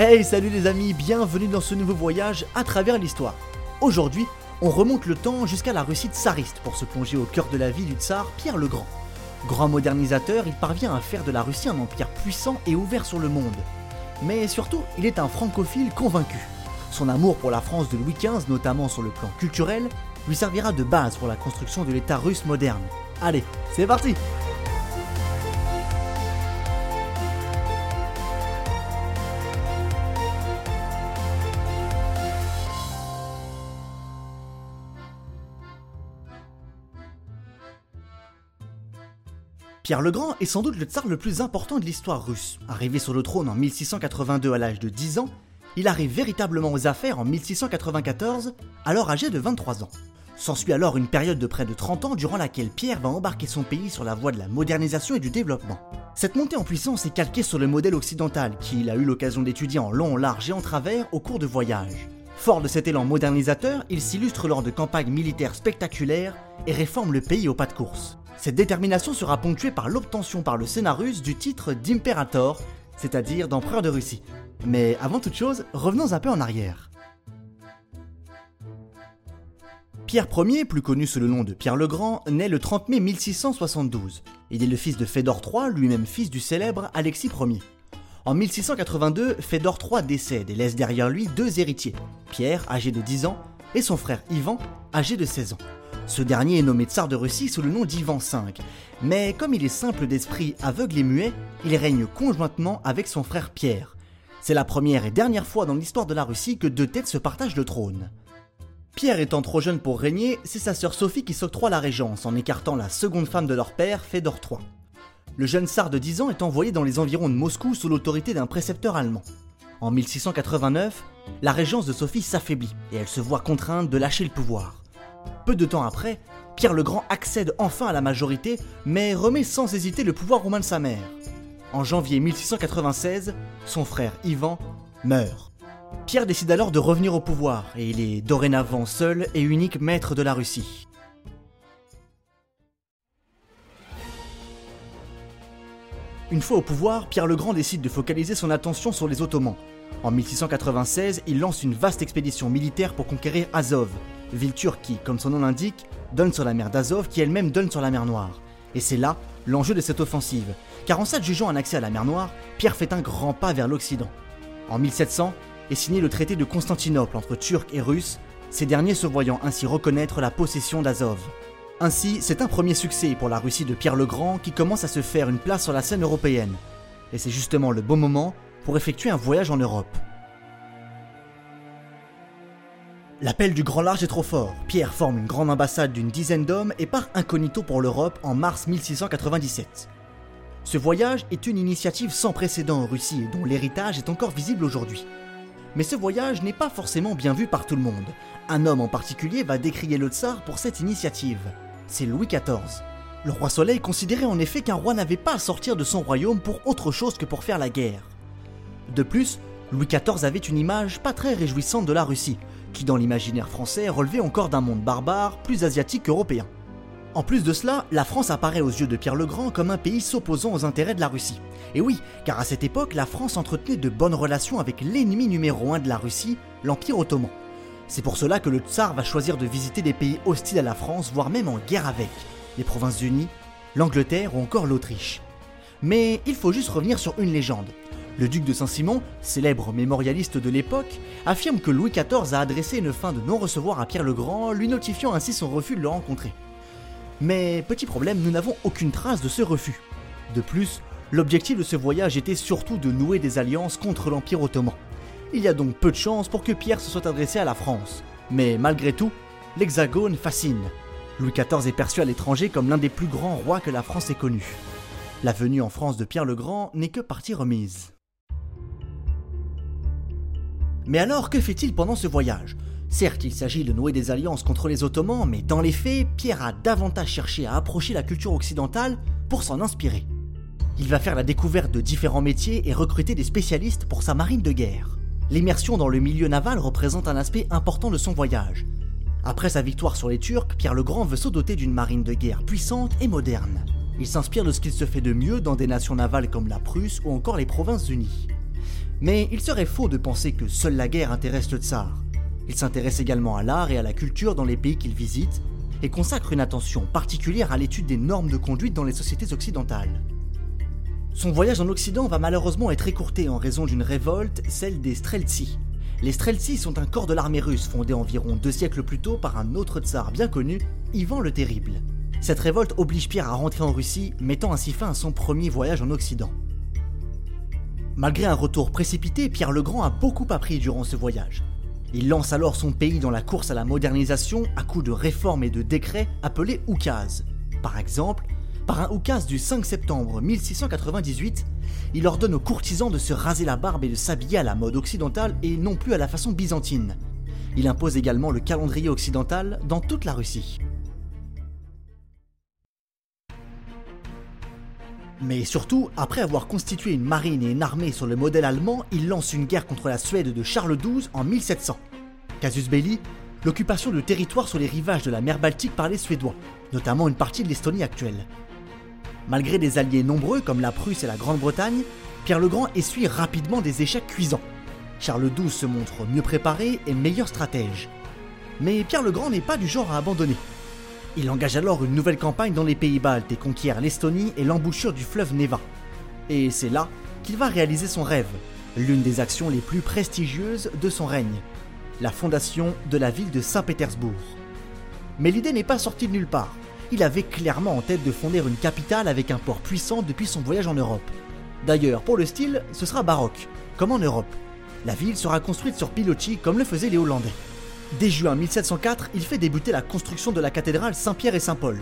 Hey salut les amis, bienvenue dans ce nouveau voyage à travers l'histoire. Aujourd'hui, on remonte le temps jusqu'à la Russie tsariste pour se plonger au cœur de la vie du tsar Pierre le Grand. Grand modernisateur, il parvient à faire de la Russie un empire puissant et ouvert sur le monde. Mais surtout, il est un francophile convaincu. Son amour pour la France de Louis XV, notamment sur le plan culturel, lui servira de base pour la construction de l'État russe moderne. Allez, c'est parti Pierre le Grand est sans doute le tsar le plus important de l'histoire russe. Arrivé sur le trône en 1682 à l'âge de 10 ans, il arrive véritablement aux affaires en 1694, alors âgé de 23 ans. S'ensuit alors une période de près de 30 ans durant laquelle Pierre va embarquer son pays sur la voie de la modernisation et du développement. Cette montée en puissance est calquée sur le modèle occidental qu'il a eu l'occasion d'étudier en long, large et en travers au cours de voyages. Fort de cet élan modernisateur, il s'illustre lors de campagnes militaires spectaculaires et réforme le pays au pas de course. Cette détermination sera ponctuée par l'obtention par le Sénat russe du titre d'impérator, c'est-à-dire d'empereur de Russie. Mais avant toute chose, revenons un peu en arrière. Pierre Ier, plus connu sous le nom de Pierre le Grand, naît le 30 mai 1672. Il est le fils de Fédor III, lui-même fils du célèbre Alexis Ier. En 1682, Fédor III décède et laisse derrière lui deux héritiers, Pierre, âgé de 10 ans, et son frère Ivan, âgé de 16 ans. Ce dernier est nommé tsar de Russie sous le nom d'Ivan V, mais comme il est simple d'esprit, aveugle et muet, il règne conjointement avec son frère Pierre. C'est la première et dernière fois dans l'histoire de la Russie que deux têtes se partagent le trône. Pierre étant trop jeune pour régner, c'est sa sœur Sophie qui s'octroie la régence en écartant la seconde femme de leur père, Fédor III. Le jeune tsar de 10 ans est envoyé dans les environs de Moscou sous l'autorité d'un précepteur allemand. En 1689, la régence de Sophie s'affaiblit et elle se voit contrainte de lâcher le pouvoir. Peu de temps après, Pierre le Grand accède enfin à la majorité, mais remet sans hésiter le pouvoir romain de sa mère. En janvier 1696, son frère Ivan meurt. Pierre décide alors de revenir au pouvoir, et il est dorénavant seul et unique maître de la Russie. Une fois au pouvoir, Pierre le Grand décide de focaliser son attention sur les Ottomans. En 1696, il lance une vaste expédition militaire pour conquérir Azov, ville turque qui, comme son nom l'indique, donne sur la mer d'Azov qui elle-même donne sur la mer Noire. Et c'est là l'enjeu de cette offensive, car en s'adjugeant un accès à la mer Noire, Pierre fait un grand pas vers l'Occident. En 1700 est signé le traité de Constantinople entre Turcs et Russes, ces derniers se voyant ainsi reconnaître la possession d'Azov. Ainsi, c'est un premier succès pour la Russie de Pierre le Grand qui commence à se faire une place sur la scène européenne. Et c'est justement le bon moment pour effectuer un voyage en Europe. L'appel du grand large est trop fort. Pierre forme une grande ambassade d'une dizaine d'hommes et part incognito pour l'Europe en mars 1697. Ce voyage est une initiative sans précédent en Russie dont l'héritage est encore visible aujourd'hui. Mais ce voyage n'est pas forcément bien vu par tout le monde. Un homme en particulier va décrier le tsar pour cette initiative. C'est Louis XIV. Le roi Soleil considérait en effet qu'un roi n'avait pas à sortir de son royaume pour autre chose que pour faire la guerre. De plus, Louis XIV avait une image pas très réjouissante de la Russie, qui dans l'imaginaire français relevait encore d'un monde barbare, plus asiatique qu'européen. En plus de cela, la France apparaît aux yeux de Pierre le Grand comme un pays s'opposant aux intérêts de la Russie. Et oui, car à cette époque, la France entretenait de bonnes relations avec l'ennemi numéro un de la Russie, l'Empire ottoman. C'est pour cela que le tsar va choisir de visiter des pays hostiles à la France, voire même en guerre avec, les Provinces-Unies, l'Angleterre ou encore l'Autriche. Mais il faut juste revenir sur une légende. Le duc de Saint-Simon, célèbre mémorialiste de l'époque, affirme que Louis XIV a adressé une fin de non-recevoir à Pierre le Grand, lui notifiant ainsi son refus de le rencontrer. Mais petit problème, nous n'avons aucune trace de ce refus. De plus, l'objectif de ce voyage était surtout de nouer des alliances contre l'Empire ottoman. Il y a donc peu de chances pour que Pierre se soit adressé à la France. Mais malgré tout, l'Hexagone fascine. Louis XIV est perçu à l'étranger comme l'un des plus grands rois que la France ait connu. La venue en France de Pierre le Grand n'est que partie remise. Mais alors, que fait-il pendant ce voyage? Certes, il s'agit de nouer des alliances contre les Ottomans, mais dans les faits, Pierre a davantage cherché à approcher la culture occidentale pour s'en inspirer. Il va faire la découverte de différents métiers et recruter des spécialistes pour sa marine de guerre. L'immersion dans le milieu naval représente un aspect important de son voyage. Après sa victoire sur les Turcs, Pierre le Grand veut se doter d'une marine de guerre puissante et moderne. Il s'inspire de ce qu'il se fait de mieux dans des nations navales comme la Prusse ou encore les Provinces-Unies. Mais il serait faux de penser que seule la guerre intéresse le tsar. Il s'intéresse également à l'art et à la culture dans les pays qu'il visite et consacre une attention particulière à l'étude des normes de conduite dans les sociétés occidentales. Son voyage en Occident va malheureusement être écourté en raison d'une révolte, celle des Streltsy. Les Streltsy sont un corps de l'armée russe fondé environ deux siècles plus tôt par un autre tsar bien connu, Ivan le Terrible. Cette révolte oblige Pierre à rentrer en Russie, mettant ainsi fin à son premier voyage en Occident. Malgré un retour précipité, Pierre le Grand a beaucoup appris durant ce voyage. Il lance alors son pays dans la course à la modernisation à coups de réformes et de décrets appelés oukazes. Par exemple, par un oukase du 5 septembre 1698, il ordonne aux courtisans de se raser la barbe et de s'habiller à la mode occidentale et non plus à la façon byzantine. Il impose également le calendrier occidental dans toute la Russie. Mais surtout, après avoir constitué une marine et une armée sur le modèle allemand, il lance une guerre contre la Suède de Charles XII en 1700. Casus belli, l'occupation de territoires sur les rivages de la mer Baltique par les Suédois, notamment une partie de l'Estonie actuelle. Malgré des alliés nombreux comme la Prusse et la Grande-Bretagne, Pierre le Grand essuie rapidement des échecs cuisants. Charles XII se montre mieux préparé et meilleur stratège. Mais Pierre le Grand n'est pas du genre à abandonner. Il engage alors une nouvelle campagne dans les pays baltes et conquiert l'Estonie et l'embouchure du fleuve Neva. Et c'est là qu'il va réaliser son rêve, l'une des actions les plus prestigieuses de son règne, la fondation de la ville de Saint-Pétersbourg. Mais l'idée n'est pas sortie de nulle part. Il avait clairement en tête de fonder une capitale avec un port puissant depuis son voyage en Europe. D'ailleurs, pour le style, ce sera baroque, comme en Europe. La ville sera construite sur pilotis comme le faisaient les Hollandais. Dès juin 1704, il fait débuter la construction de la cathédrale Saint-Pierre et Saint-Paul.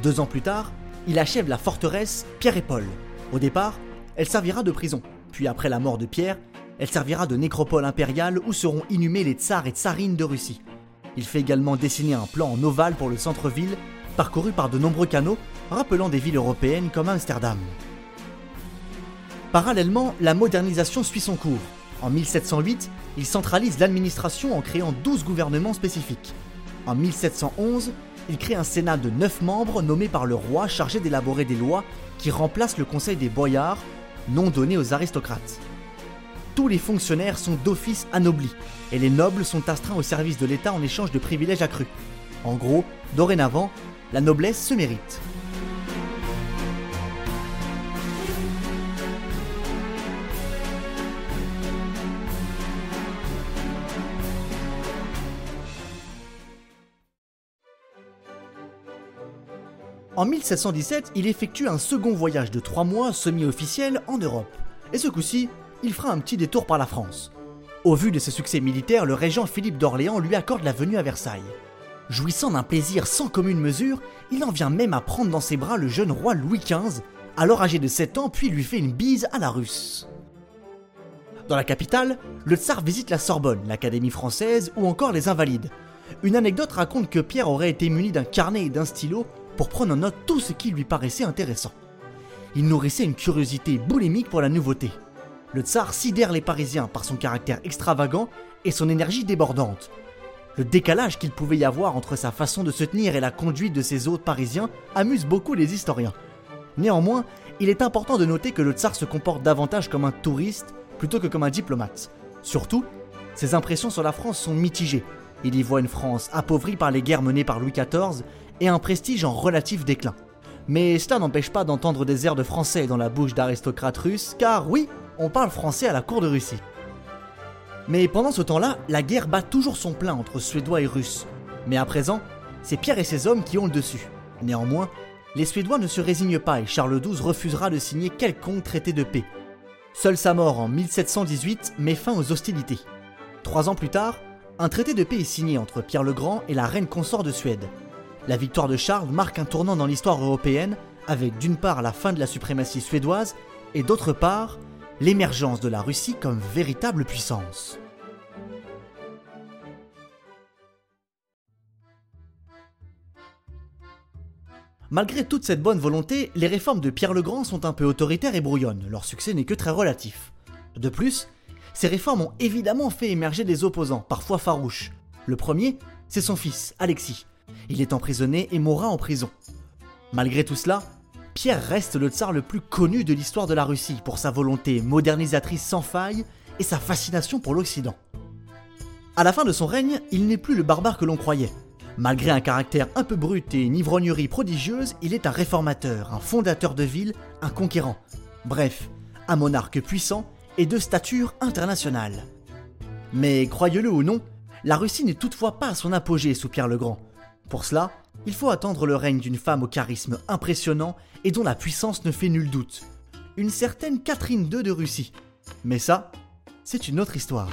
Deux ans plus tard, il achève la forteresse Pierre et Paul. Au départ, elle servira de prison, puis après la mort de Pierre, elle servira de nécropole impériale où seront inhumés les tsars et tsarines de Russie. Il fait également dessiner un plan en ovale pour le centre-ville, parcouru par de nombreux canaux, rappelant des villes européennes comme Amsterdam. Parallèlement, la modernisation suit son cours. En 1708, il centralise l'administration en créant 12 gouvernements spécifiques. En 1711, il crée un sénat de 9 membres nommés par le roi chargé d'élaborer des lois qui remplacent le conseil des boyards, non donné aux aristocrates. Tous les fonctionnaires sont d'office anoblis, et les nobles sont astreints au service de l'État en échange de privilèges accrus. En gros, dorénavant, la noblesse se mérite. En 1717, il effectue un second voyage de trois mois semi-officiel en Europe. Et ce coup-ci, il fera un petit détour par la France. Au vu de ses succès militaires, le régent Philippe d'Orléans lui accorde la venue à Versailles. Jouissant d'un plaisir sans commune mesure, il en vient même à prendre dans ses bras le jeune roi Louis XV, alors âgé de 7 ans, puis lui fait une bise à la russe. Dans la capitale, le tsar visite la Sorbonne, l'Académie française ou encore les Invalides. Une anecdote raconte que Pierre aurait été muni d'un carnet et d'un stylo pour prendre en note tout ce qui lui paraissait intéressant. Il nourrissait une curiosité boulimique pour la nouveauté. Le tsar sidère les Parisiens par son caractère extravagant et son énergie débordante. Le décalage qu'il pouvait y avoir entre sa façon de se tenir et la conduite de ses hôtes parisiens amuse beaucoup les historiens. Néanmoins, il est important de noter que le tsar se comporte davantage comme un touriste plutôt que comme un diplomate. Surtout, ses impressions sur la France sont mitigées. Il y voit une France appauvrie par les guerres menées par Louis XIV et un prestige en relatif déclin. Mais cela n'empêche pas d'entendre des airs de français dans la bouche d'aristocrates russes, car oui, on parle français à la cour de Russie. Mais pendant ce temps-là, la guerre bat toujours son plein entre Suédois et Russes. Mais à présent, c'est Pierre et ses hommes qui ont le dessus. Néanmoins, les Suédois ne se résignent pas et Charles XII refusera de signer quelconque traité de paix. Seule sa mort en 1718 met fin aux hostilités. Trois ans plus tard, un traité de paix est signé entre Pierre le Grand et la reine consort de Suède. La victoire de Charles marque un tournant dans l'histoire européenne, avec d'une part la fin de la suprématie suédoise et d'autre part l'émergence de la Russie comme véritable puissance. Malgré toute cette bonne volonté, les réformes de Pierre le Grand sont un peu autoritaires et brouillonnes, leur succès n'est que très relatif. De plus, ces réformes ont évidemment fait émerger des opposants, parfois farouches. Le premier, c'est son fils, Alexis. Il est emprisonné et mourra en prison. Malgré tout cela, Pierre reste le tsar le plus connu de l'histoire de la Russie pour sa volonté modernisatrice sans faille et sa fascination pour l'Occident. À la fin de son règne, il n'est plus le barbare que l'on croyait. Malgré un caractère un peu brut et une ivrognerie prodigieuse, il est un réformateur, un fondateur de ville, un conquérant. Bref, un monarque puissant et de stature internationale. Mais croyez-le ou non, la Russie n'est toutefois pas à son apogée sous Pierre le Grand. Pour cela, il faut attendre le règne d'une femme au charisme impressionnant et dont la puissance ne fait nul doute. Une certaine Catherine II de Russie. Mais ça, c'est une autre histoire.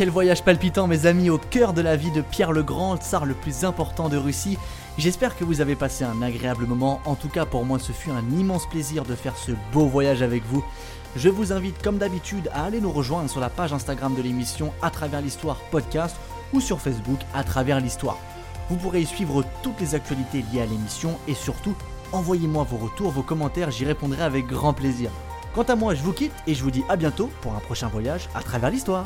Quel voyage palpitant mes amis au cœur de la vie de Pierre le Grand, tsar le plus important de Russie. J'espère que vous avez passé un agréable moment, en tout cas pour moi ce fut un immense plaisir de faire ce beau voyage avec vous. Je vous invite comme d'habitude à aller nous rejoindre sur la page Instagram de l'émission à travers l'histoire podcast ou sur Facebook à travers l'histoire. Vous pourrez y suivre toutes les actualités liées à l'émission et surtout envoyez-moi vos retours, vos commentaires, j'y répondrai avec grand plaisir. Quant à moi, je vous quitte et je vous dis à bientôt pour un prochain voyage à travers l'histoire.